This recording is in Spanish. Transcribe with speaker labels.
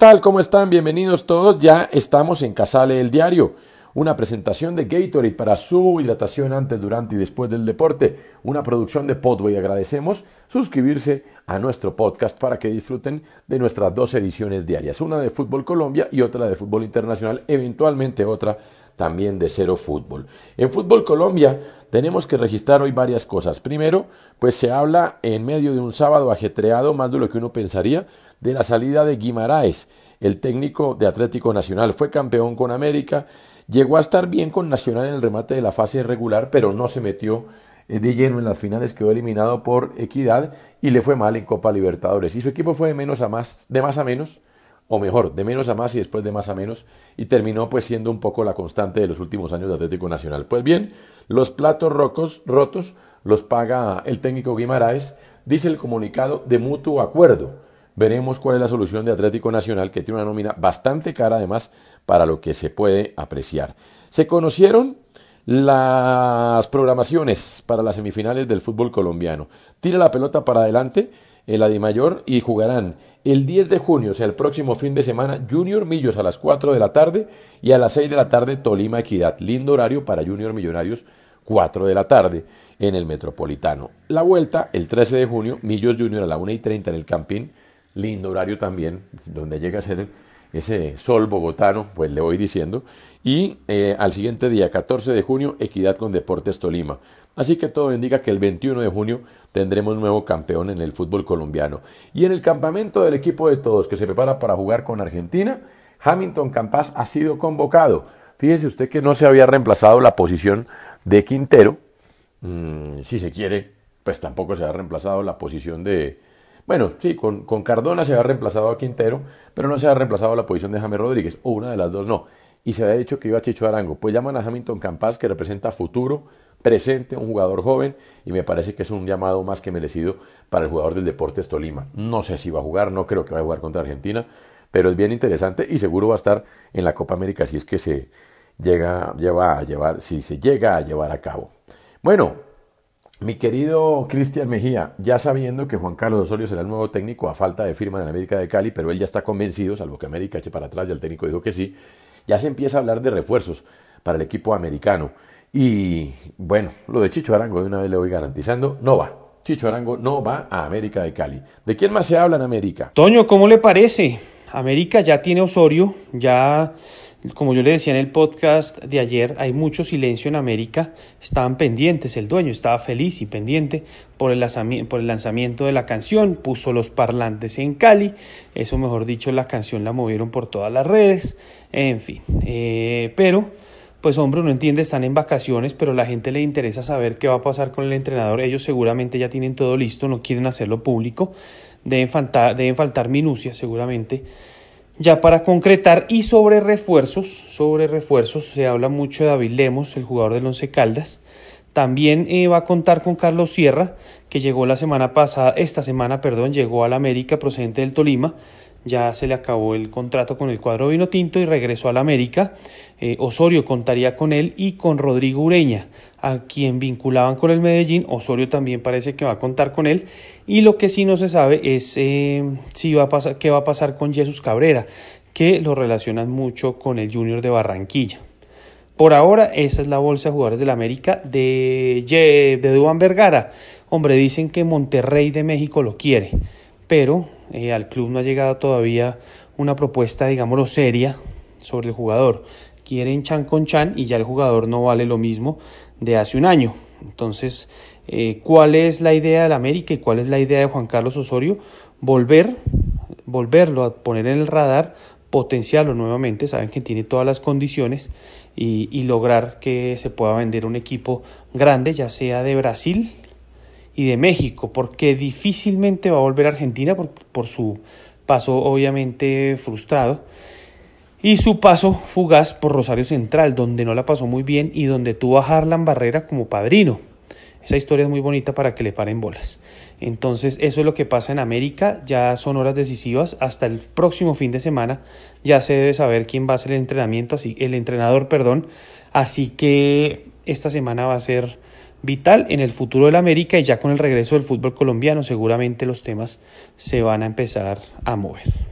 Speaker 1: tal? ¿Cómo están? Bienvenidos todos. Ya estamos en Casale el Diario. Una presentación de Gatorade para su hidratación antes, durante y después del deporte. Una producción de Podway. Agradecemos suscribirse a nuestro podcast para que disfruten de nuestras dos ediciones diarias. Una de Fútbol Colombia y otra de Fútbol Internacional. Eventualmente otra también de Cero Fútbol. En Fútbol Colombia tenemos que registrar hoy varias cosas. Primero, pues se habla en medio de un sábado ajetreado, más de lo que uno pensaría, de la salida de Guimaraes, el técnico de Atlético Nacional. Fue campeón con América, llegó a estar bien con Nacional en el remate de la fase regular, pero no se metió eh, de lleno en las finales, quedó eliminado por Equidad y le fue mal en Copa Libertadores. Y su equipo fue de menos a más, de más a menos, o mejor, de menos a más y después de más a menos, y terminó pues siendo un poco la constante de los últimos años de Atlético Nacional. Pues bien, los platos rocos, rotos los paga el técnico Guimaraes, dice el comunicado de mutuo acuerdo veremos cuál es la solución de Atlético Nacional, que tiene una nómina bastante cara además para lo que se puede apreciar. Se conocieron las programaciones para las semifinales del fútbol colombiano. Tira la pelota para adelante el Adimayor y jugarán el 10 de junio, o sea, el próximo fin de semana, Junior Millos a las 4 de la tarde y a las 6 de la tarde Tolima Equidad. Lindo horario para Junior Millonarios, 4 de la tarde en el Metropolitano. La vuelta, el 13 de junio, Millos Junior a la 1 y 30 en el Campín lindo horario también, donde llega a ser ese sol bogotano, pues le voy diciendo. Y eh, al siguiente día, 14 de junio, Equidad con Deportes Tolima. Así que todo indica que el 21 de junio tendremos nuevo campeón en el fútbol colombiano. Y en el campamento del equipo de todos que se prepara para jugar con Argentina, Hamilton Campas ha sido convocado. Fíjese usted que no se había reemplazado la posición de Quintero. Mm, si se quiere, pues tampoco se ha reemplazado la posición de, bueno, sí, con, Cardona se ha reemplazado a Quintero, pero no se ha reemplazado la posición de James Rodríguez, o una de las dos no. Y se había dicho que iba a Chicho Arango. Pues llaman a Hamilton Campas, que representa futuro, presente, un jugador joven, y me parece que es un llamado más que merecido para el jugador del Deportes Tolima. No sé si va a jugar, no creo que vaya a jugar contra Argentina, pero es bien interesante y seguro va a estar en la Copa América si es que se llega, lleva a llevar, si se llega a llevar a cabo. Bueno, mi querido Cristian Mejía, ya sabiendo que Juan Carlos Osorio será el nuevo técnico a falta de firma en América de Cali, pero él ya está convencido, salvo que América eche para atrás y el técnico dijo que sí, ya se empieza a hablar de refuerzos para el equipo americano. Y bueno, lo de Chicho Arango de una vez le voy garantizando, no va. Chicho Arango no va a América de Cali. ¿De quién más se habla en América?
Speaker 2: Toño, ¿cómo le parece? América ya tiene Osorio, ya como yo le decía en el podcast de ayer, hay mucho silencio en América. Estaban pendientes, el dueño estaba feliz y pendiente por el, lanzamiento de la canción, puso los parlantes en Cali, eso mejor dicho, la canción la movieron por todas las redes, en fin. Eh, pero, pues hombre, uno entiende, están en vacaciones, pero la gente le interesa saber qué va a pasar con el entrenador. Ellos seguramente ya tienen todo listo, no quieren hacerlo público, deben faltar, deben faltar minucias seguramente ya para concretar y sobre refuerzos, sobre refuerzos se habla mucho de David Lemos, el jugador del Once Caldas. También eh, va a contar con Carlos Sierra, que llegó la semana pasada, esta semana, perdón, llegó al América procedente del Tolima ya se le acabó el contrato con el cuadro vino tinto y regresó al América. Eh, Osorio contaría con él y con Rodrigo Ureña, a quien vinculaban con el Medellín. Osorio también parece que va a contar con él. Y lo que sí no se sabe es eh, si va a pasar, qué va a pasar con Jesús Cabrera, que lo relacionan mucho con el Junior de Barranquilla. Por ahora, esa es la bolsa de jugadores del América de, de Duan Vergara. Hombre, dicen que Monterrey de México lo quiere, pero eh, al club no ha llegado todavía una propuesta, digámoslo, seria sobre el jugador. Quieren chan con chan y ya el jugador no vale lo mismo de hace un año. Entonces, eh, ¿cuál es la idea del América y cuál es la idea de Juan Carlos Osorio? Volver, volverlo a poner en el radar, potenciarlo nuevamente, saben que tiene todas las condiciones y, y lograr que se pueda vender un equipo grande, ya sea de Brasil y de México, porque difícilmente va a volver a Argentina por, por su paso obviamente frustrado y su paso fugaz por Rosario Central, donde no la pasó muy bien y donde tuvo a Harlan Barrera como padrino. Esa historia es muy bonita para que le paren bolas. Entonces, eso es lo que pasa en América. Ya son horas decisivas. Hasta el próximo fin de semana ya se debe saber quién va a ser el entrenamiento, así, el entrenador, perdón. Así que esta semana va a ser vital en el futuro del América y ya con el regreso del fútbol colombiano seguramente los temas se van a empezar a mover.